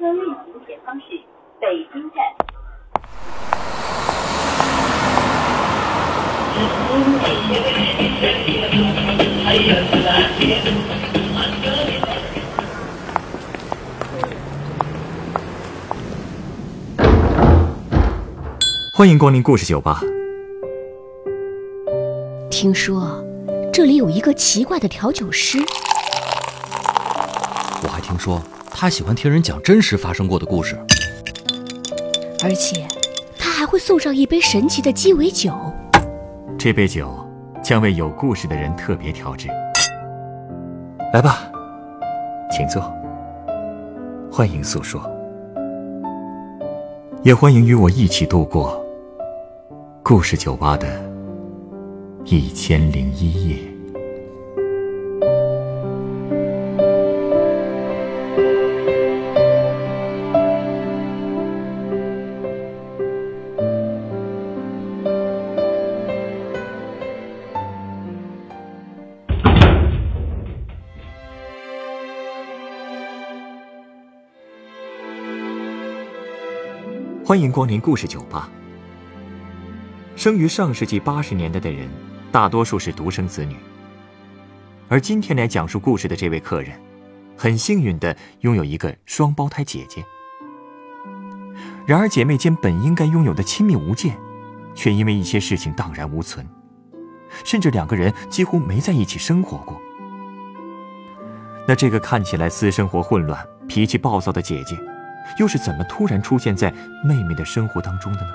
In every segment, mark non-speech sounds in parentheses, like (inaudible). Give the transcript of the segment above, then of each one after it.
车运行前方是北京站。欢迎光临故事酒吧。听说这里有一个奇怪的调酒师，我还听说他喜欢听人讲真实发生过的故事。而且他还会送上一杯神奇的鸡尾酒。这杯酒将为有故事的人特别调制。来吧，请坐。欢迎诉说，也欢迎与我一起度过故事酒吧的一千零一夜。欢迎光临故事酒吧。生于上世纪八十年代的人，大多数是独生子女。而今天来讲述故事的这位客人，很幸运的拥有一个双胞胎姐姐。然而，姐妹间本应该拥有的亲密无间，却因为一些事情荡然无存，甚至两个人几乎没在一起生活过。那这个看起来私生活混乱、脾气暴躁的姐姐，又是怎么突然出现在妹妹的生活当中的呢？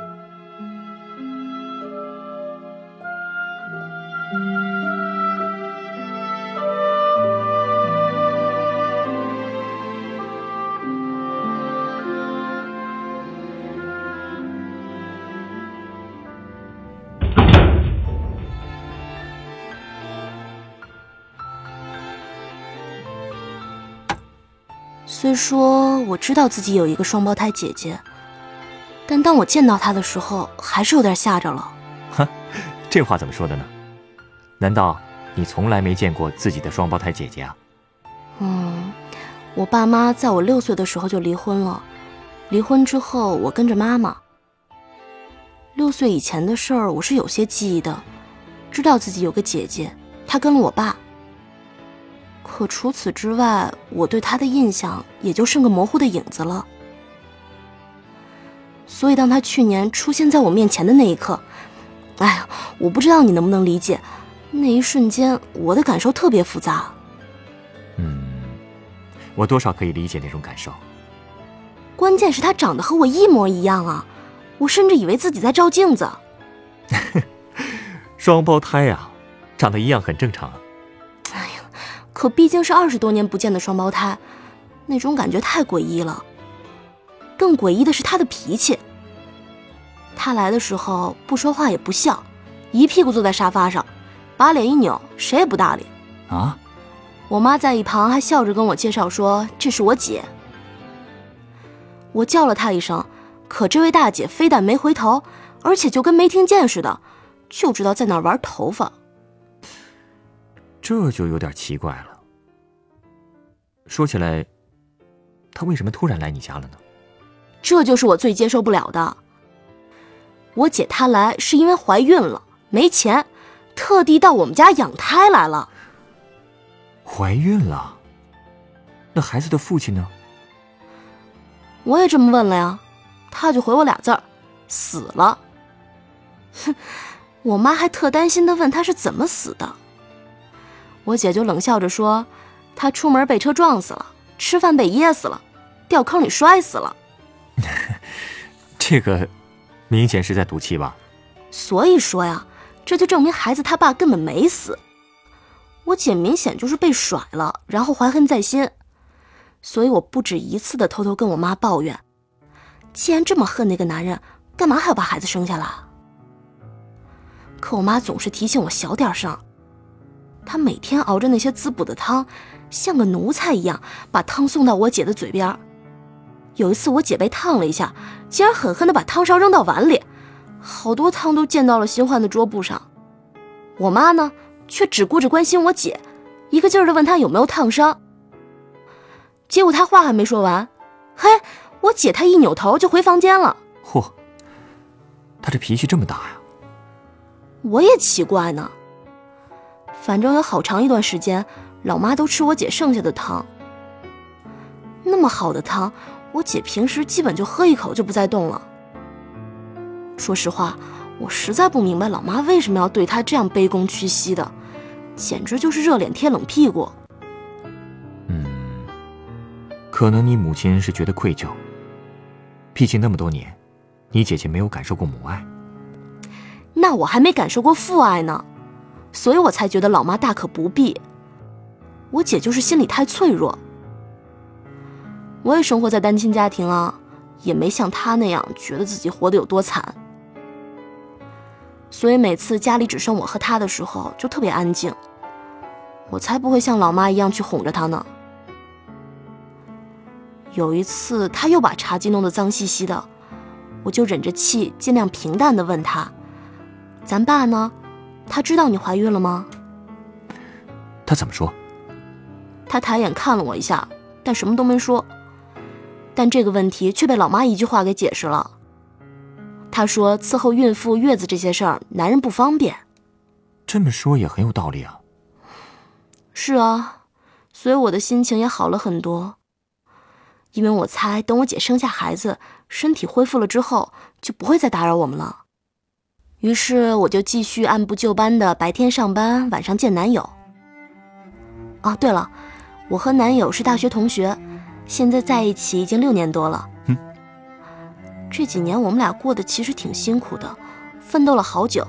虽说我知道自己有一个双胞胎姐姐，但当我见到她的时候，还是有点吓着了。哈，这话怎么说的呢？难道你从来没见过自己的双胞胎姐姐啊？嗯，我爸妈在我六岁的时候就离婚了，离婚之后我跟着妈妈。六岁以前的事儿我是有些记忆的，知道自己有个姐姐，她跟了我爸。可除此之外，我对他的印象也就剩个模糊的影子了。所以，当他去年出现在我面前的那一刻，哎呀，我不知道你能不能理解，那一瞬间我的感受特别复杂。嗯，我多少可以理解那种感受。关键是他长得和我一模一样啊！我甚至以为自己在照镜子。(laughs) 双胞胎呀、长得一样很正常啊。可毕竟是二十多年不见的双胞胎，那种感觉太诡异了。更诡异的是她的脾气。她来的时候不说话也不笑，一屁股坐在沙发上，把脸一扭，谁也不搭理。啊？我妈在一旁还笑着跟我介绍说：“这是我姐。”我叫了她一声，可这位大姐非但没回头，而且就跟没听见似的，就知道在那儿玩头发。这就有点奇怪了。说起来，她为什么突然来你家了呢？这就是我最接受不了的。我姐她来是因为怀孕了，没钱，特地到我们家养胎来了。怀孕了？那孩子的父亲呢？我也这么问了呀，他就回我俩字儿：死了。哼，(laughs) 我妈还特担心的问他是怎么死的。我姐就冷笑着说：“他出门被车撞死了，吃饭被噎死了，掉坑里摔死了。(laughs) 这个明显是在赌气吧？”所以说呀，这就证明孩子他爸根本没死。我姐明显就是被甩了，然后怀恨在心。所以我不止一次的偷偷跟我妈抱怨：既然这么恨那个男人，干嘛还要把孩子生下来？可我妈总是提醒我小点声。她每天熬着那些滋补的汤，像个奴才一样把汤送到我姐的嘴边。有一次我姐被烫了一下，竟然狠狠地把汤勺扔到碗里，好多汤都溅到了新换的桌布上。我妈呢，却只顾着关心我姐，一个劲儿地问她有没有烫伤。结果她话还没说完，嘿，我姐她一扭头就回房间了。嚯，她这脾气这么大呀？我也奇怪呢。反正有好长一段时间，老妈都吃我姐剩下的汤。那么好的汤，我姐平时基本就喝一口就不再动了。说实话，我实在不明白老妈为什么要对她这样卑躬屈膝的，简直就是热脸贴冷屁股。嗯，可能你母亲是觉得愧疚。毕竟那么多年，你姐姐没有感受过母爱。那我还没感受过父爱呢。所以我才觉得老妈大可不必。我姐就是心里太脆弱。我也生活在单亲家庭啊，也没像她那样觉得自己活得有多惨。所以每次家里只剩我和她的时候，就特别安静。我才不会像老妈一样去哄着她呢。有一次，她又把茶几弄得脏兮兮的，我就忍着气，尽量平淡的问她：“咱爸呢？”他知道你怀孕了吗？他怎么说？他抬眼看了我一下，但什么都没说。但这个问题却被老妈一句话给解释了。她说：“伺候孕妇、月子这些事儿，男人不方便。”这么说也很有道理啊。是啊，所以我的心情也好了很多。因为我猜，等我姐生下孩子，身体恢复了之后，就不会再打扰我们了。于是我就继续按部就班的白天上班，晚上见男友。哦，对了，我和男友是大学同学，现在在一起已经六年多了。嗯，这几年我们俩过得其实挺辛苦的，奋斗了好久，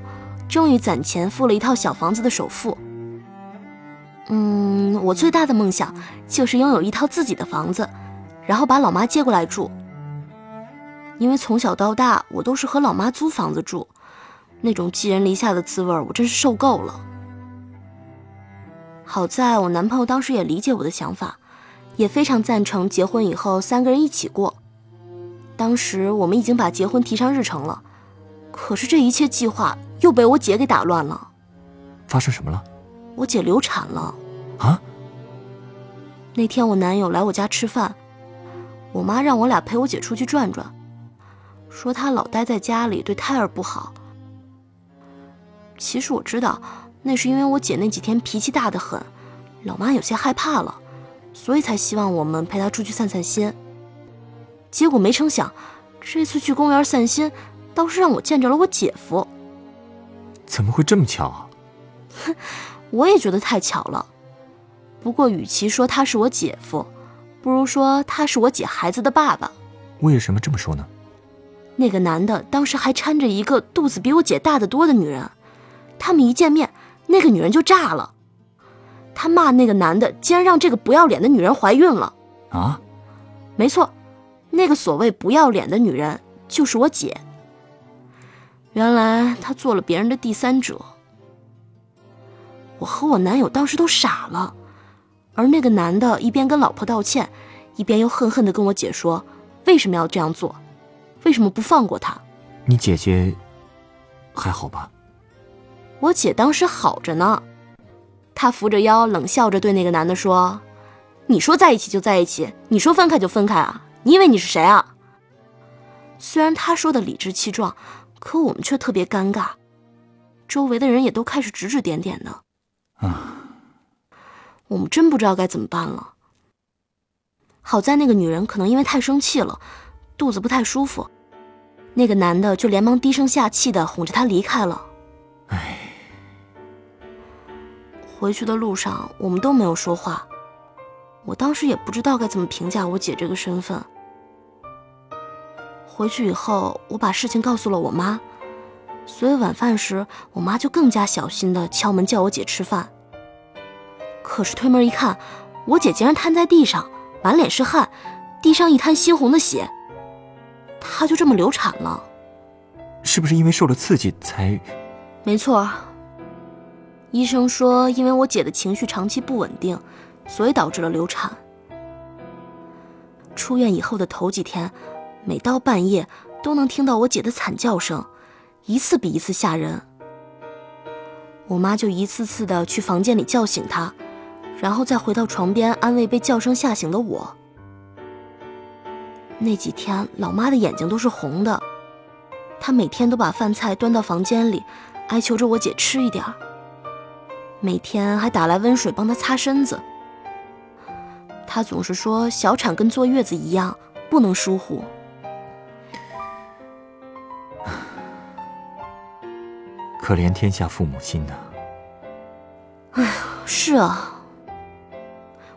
终于攒钱付了一套小房子的首付。嗯，我最大的梦想就是拥有一套自己的房子，然后把老妈接过来住。因为从小到大我都是和老妈租房子住。那种寄人篱下的滋味，我真是受够了。好在我男朋友当时也理解我的想法，也非常赞成结婚以后三个人一起过。当时我们已经把结婚提上日程了，可是这一切计划又被我姐给打乱了。发生什么了？我姐流产了。啊？那天我男友来我家吃饭，我妈让我俩陪我姐出去转转，说她老待在家里对胎儿不好。其实我知道，那是因为我姐那几天脾气大得很，老妈有些害怕了，所以才希望我们陪她出去散散心。结果没成想，这次去公园散心，倒是让我见着了我姐夫。怎么会这么巧啊？哼，(laughs) 我也觉得太巧了。不过与其说他是我姐夫，不如说他是我姐孩子的爸爸。为什么这么说呢？那个男的当时还搀着一个肚子比我姐大得多的女人。他们一见面，那个女人就炸了，他骂那个男的竟然让这个不要脸的女人怀孕了。啊，没错，那个所谓不要脸的女人就是我姐。原来她做了别人的第三者。我和我男友当时都傻了，而那个男的一边跟老婆道歉，一边又恨恨的跟我姐说为什么要这样做，为什么不放过他？你姐姐还好吧？我姐当时好着呢，她扶着腰，冷笑着对那个男的说：“你说在一起就在一起，你说分开就分开啊？你以为你是谁啊？”虽然他说的理直气壮，可我们却特别尴尬，周围的人也都开始指指点点的。啊，我们真不知道该怎么办了。好在那个女人可能因为太生气了，肚子不太舒服，那个男的就连忙低声下气的哄着她离开了。回去的路上，我们都没有说话。我当时也不知道该怎么评价我姐这个身份。回去以后，我把事情告诉了我妈，所以晚饭时，我妈就更加小心的敲门叫我姐吃饭。可是推门一看，我姐竟然瘫在地上，满脸是汗，地上一滩猩红的血。她就这么流产了。是不是因为受了刺激才？没错。医生说，因为我姐的情绪长期不稳定，所以导致了流产。出院以后的头几天，每到半夜都能听到我姐的惨叫声，一次比一次吓人。我妈就一次次的去房间里叫醒她，然后再回到床边安慰被叫声吓醒的我。那几天老妈的眼睛都是红的，她每天都把饭菜端到房间里，哀求着我姐吃一点儿。每天还打来温水帮她擦身子。她总是说小产跟坐月子一样，不能疏忽。(sighs) 可怜天下父母心呐！哎呀，是啊，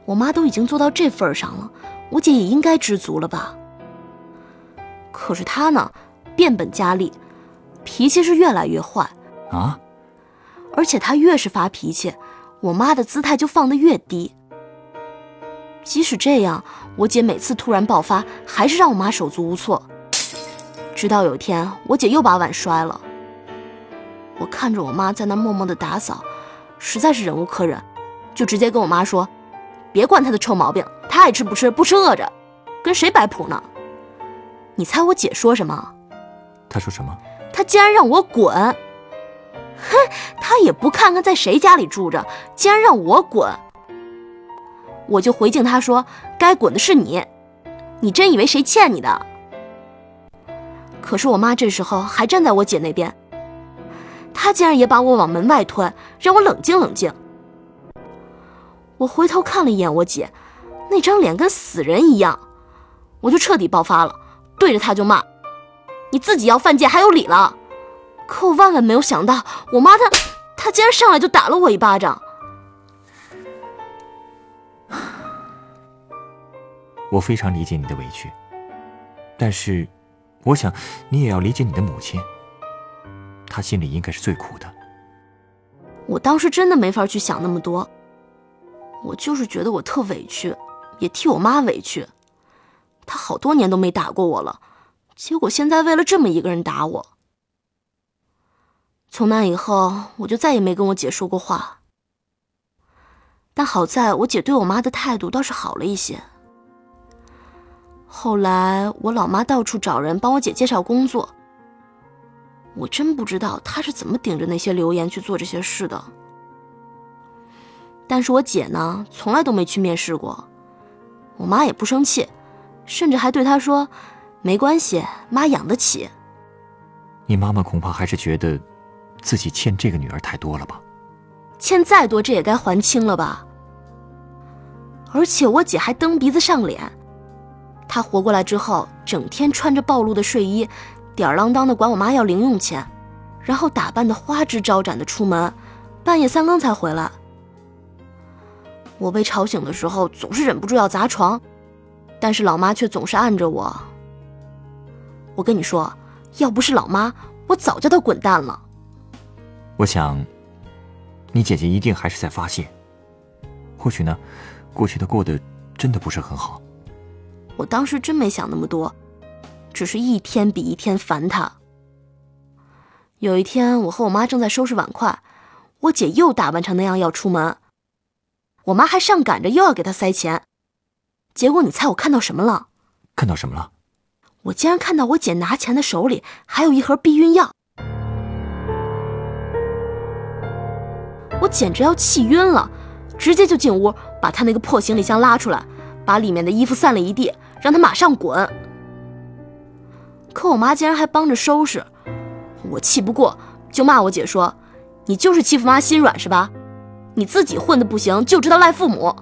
我妈都已经做到这份上了，我姐也应该知足了吧。可是她呢，变本加厉，脾气是越来越坏啊！而且她越是发脾气，我妈的姿态就放得越低。即使这样，我姐每次突然爆发，还是让我妈手足无措。直到有一天，我姐又把碗摔了。我看着我妈在那默默的打扫，实在是忍无可忍，就直接跟我妈说：“别管她的臭毛病，她爱吃不吃，不吃饿着，跟谁摆谱呢？”你猜我姐说什么？她说什么？她竟然让我滚！哼，她也不看看在谁家里住着，竟然让我滚！我就回敬她说：“该滚的是你，你真以为谁欠你的？”可是我妈这时候还站在我姐那边。她竟然也把我往门外推，让我冷静冷静。我回头看了一眼我姐，那张脸跟死人一样，我就彻底爆发了，对着他就骂：“你自己要犯贱还有理了！”可我万万没有想到，我妈她她竟然上来就打了我一巴掌。(sighs) 我非常理解你的委屈，但是，我想你也要理解你的母亲。她心里应该是最苦的。我当时真的没法去想那么多，我就是觉得我特委屈，也替我妈委屈。她好多年都没打过我了，结果现在为了这么一个人打我。从那以后，我就再也没跟我姐说过话。但好在我姐对我妈的态度倒是好了一些。后来我老妈到处找人帮我姐介绍工作。我真不知道她是怎么顶着那些流言去做这些事的。但是我姐呢，从来都没去面试过。我妈也不生气，甚至还对她说：“没关系，妈养得起。”你妈妈恐怕还是觉得自己欠这个女儿太多了吧？欠再多，这也该还清了吧？而且我姐还蹬鼻子上脸。她活过来之后，整天穿着暴露的睡衣。吊儿郎当的管我妈要零用钱，然后打扮的花枝招展的出门，半夜三更才回来。我被吵醒的时候总是忍不住要砸床，但是老妈却总是按着我。我跟你说，要不是老妈，我早叫她滚蛋了。我想，你姐姐一定还是在发泄。或许呢，过去的过得真的不是很好。我当时真没想那么多。只是一天比一天烦她。有一天，我和我妈正在收拾碗筷，我姐又打扮成那样要出门，我妈还上赶着又要给她塞钱。结果你猜我看到什么了？看到什么了？我竟然看到我姐拿钱的手里还有一盒避孕药，我简直要气晕了，直接就进屋把她那个破行李箱拉出来，把里面的衣服散了一地，让她马上滚。可我妈竟然还帮着收拾，我气不过，就骂我姐说：“你就是欺负妈心软是吧？你自己混的不行，就知道赖父母。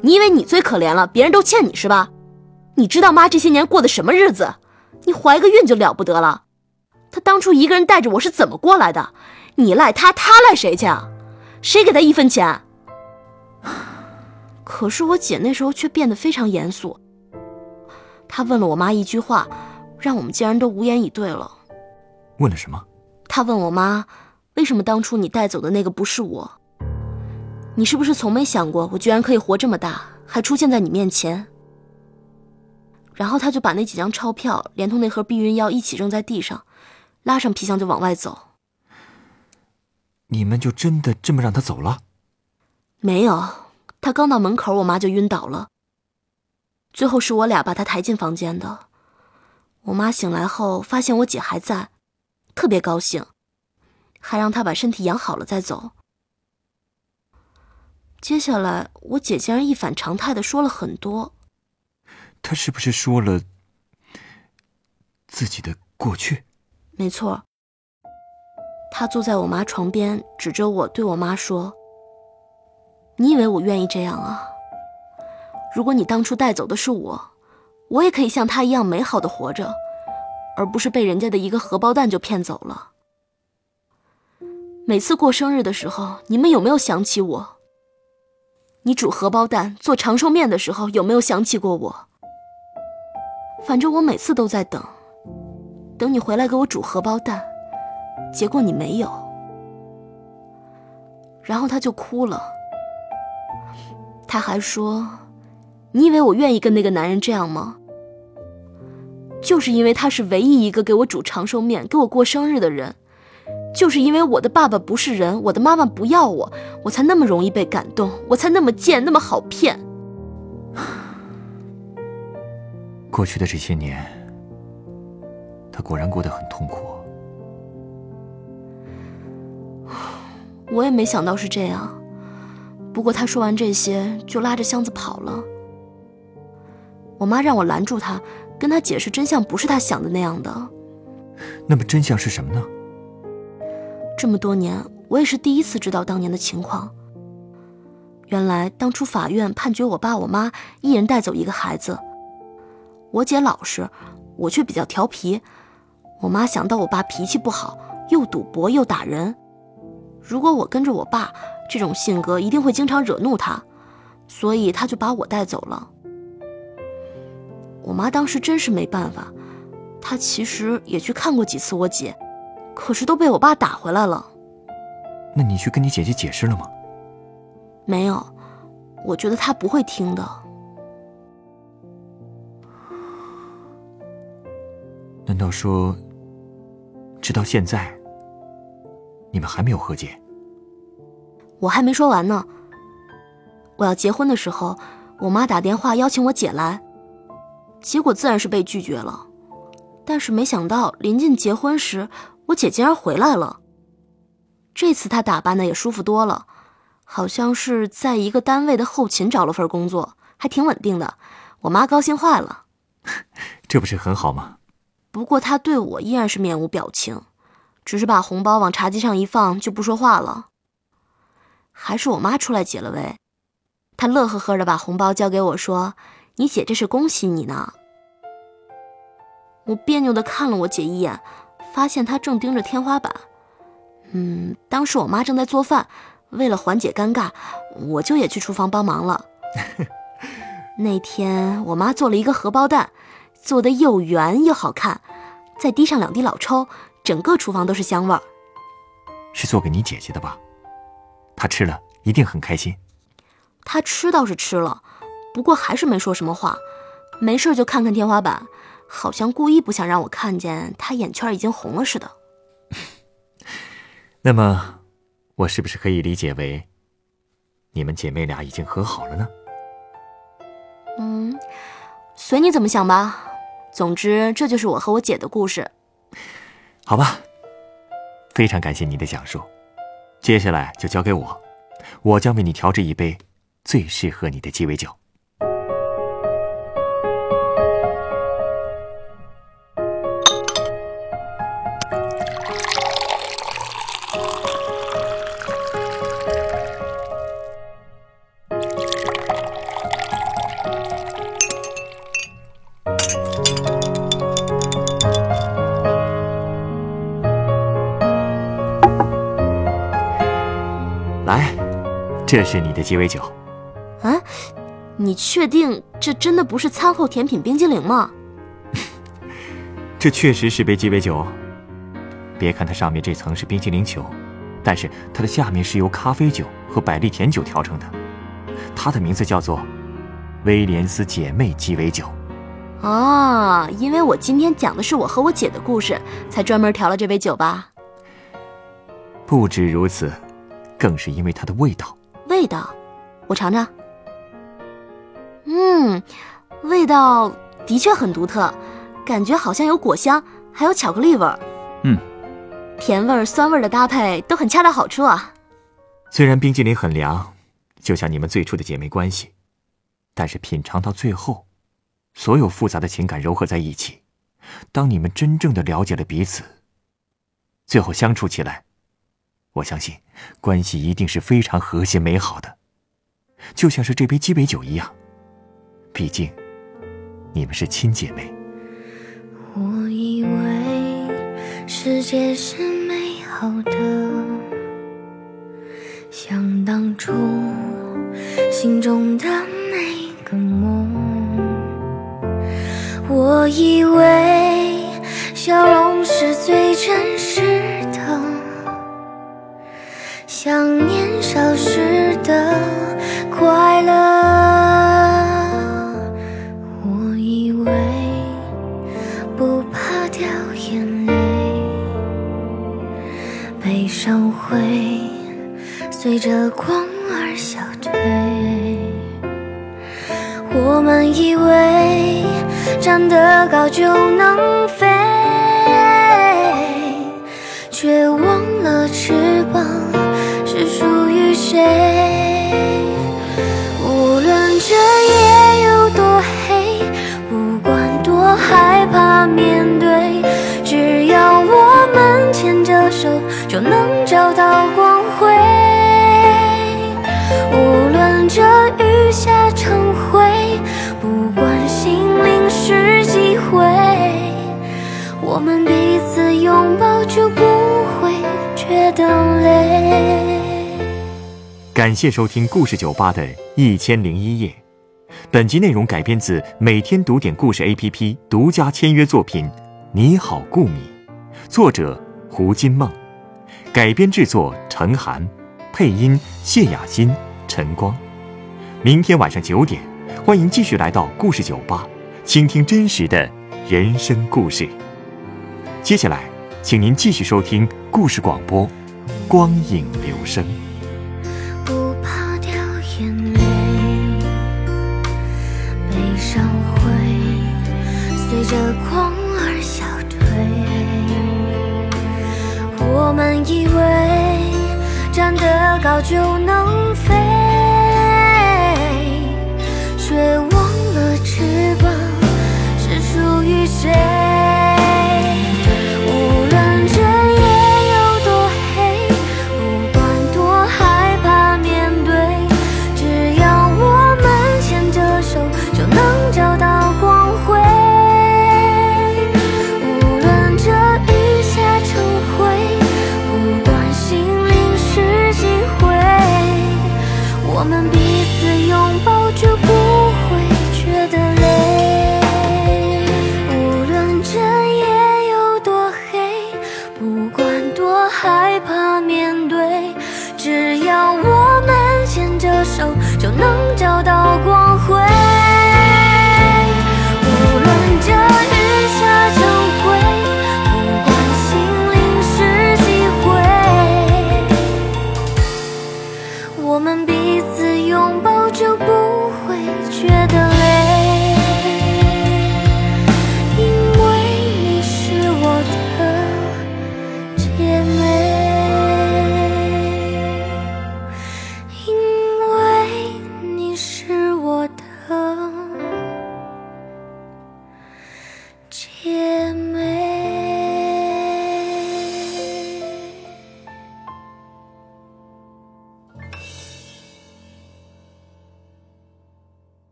你以为你最可怜了，别人都欠你是吧？你知道妈这些年过的什么日子？你怀个孕就了不得了，她当初一个人带着我是怎么过来的？你赖她，她赖谁去啊？谁给他一分钱？” (sighs) 可是我姐那时候却变得非常严肃，她问了我妈一句话。让我们竟然都无言以对了。问了什么？她问我妈：“为什么当初你带走的那个不是我？你是不是从没想过，我居然可以活这么大，还出现在你面前？”然后他就把那几张钞票连同那盒避孕药一起扔在地上，拉上皮箱就往外走。你们就真的这么让他走了？没有，他刚到门口，我妈就晕倒了。最后是我俩把他抬进房间的。我妈醒来后发现我姐还在，特别高兴，还让他把身体养好了再走。接下来，我姐竟然一反常态的说了很多。她是不是说了自己的过去。没错。他坐在我妈床边，指着我对我妈说：“你以为我愿意这样啊？如果你当初带走的是我，我也可以像他一样美好的活着，而不是被人家的一个荷包蛋就骗走了。每次过生日的时候，你们有没有想起我？你煮荷包蛋、做长寿面的时候，有没有想起过我？反正我每次都在等，等你回来给我煮荷包蛋。”结果你没有，然后他就哭了。他还说：“你以为我愿意跟那个男人这样吗？就是因为他是唯一一个给我煮长寿面、给我过生日的人，就是因为我的爸爸不是人，我的妈妈不要我，我才那么容易被感动，我才那么贱，那么好骗。”过去的这些年，他果然过得很痛苦。我也没想到是这样，不过他说完这些就拉着箱子跑了。我妈让我拦住他，跟他解释真相不是他想的那样的。那么真相是什么呢？这么多年，我也是第一次知道当年的情况。原来当初法院判决我爸我妈一人带走一个孩子，我姐老实，我却比较调皮。我妈想到我爸脾气不好，又赌博又打人。如果我跟着我爸，这种性格一定会经常惹怒他，所以他就把我带走了。我妈当时真是没办法，她其实也去看过几次我姐，可是都被我爸打回来了。那你去跟你姐姐解释了吗？没有，我觉得她不会听的。难道说，直到现在？你们还没有和解，我还没说完呢。我要结婚的时候，我妈打电话邀请我姐来，结果自然是被拒绝了。但是没想到临近结婚时，我姐竟然回来了。这次她打扮的也舒服多了，好像是在一个单位的后勤找了份工作，还挺稳定的。我妈高兴坏了，这不是很好吗？不过她对我依然是面无表情。只是把红包往茶几上一放，就不说话了。还是我妈出来解了围，她乐呵呵的把红包交给我，说：“你姐这是恭喜你呢。”我别扭的看了我姐一眼，发现她正盯着天花板。嗯，当时我妈正在做饭，为了缓解尴尬，我就也去厨房帮忙了。(laughs) 那天我妈做了一个荷包蛋，做的又圆又好看，再滴上两滴老抽。整个厨房都是香味儿，是做给你姐姐的吧？她吃了一定很开心。她吃倒是吃了，不过还是没说什么话，没事就看看天花板，好像故意不想让我看见她眼圈已经红了似的。(laughs) 那么，我是不是可以理解为，你们姐妹俩已经和好了呢？嗯，随你怎么想吧。总之，这就是我和我姐的故事。好吧，非常感谢你的讲述，接下来就交给我，我将为你调制一杯最适合你的鸡尾酒。这是你的鸡尾酒，啊？你确定这真的不是餐后甜品冰激凌吗？(laughs) 这确实是杯鸡尾酒。别看它上面这层是冰激凌球，但是它的下面是由咖啡酒和百利甜酒调成的。它的名字叫做威廉斯姐妹鸡尾酒。哦，因为我今天讲的是我和我姐的故事，才专门调了这杯酒吧？不止如此，更是因为它的味道。味道，我尝尝。嗯，味道的确很独特，感觉好像有果香，还有巧克力味儿。嗯，甜味儿、酸味儿的搭配都很恰到好处啊。虽然冰激凌很凉，就像你们最初的姐妹关系，但是品尝到最后，所有复杂的情感糅合在一起，当你们真正的了解了彼此，最后相处起来，我相信关系一定是非常和谐美好的，就像是这杯鸡尾酒一样。毕竟，你们是亲姐妹。我以为世界是美好的，像当初心中的每个梦。我以为着光而消退。我们以为站得高就能飞，却忘了翅膀是属于谁。无论这夜有多黑，不管多害怕面对，只要我们牵着手，就能找到这雨下成灰，不管心灵是几回，我们彼此拥抱就不会觉得累。感谢收听故事酒吧的《一千零一夜》，本集内容改编自每天读点故事 APP 独家签约作品《你好，顾米》，作者胡金梦，改编制作陈寒，配音谢雅欣、陈光。明天晚上九点，欢迎继续来到故事酒吧，倾听真实的人生故事。接下来，请您继续收听故事广播《光影留声》。不怕掉眼泪，悲伤会随着光而消退。我们以为站得高就能飞，是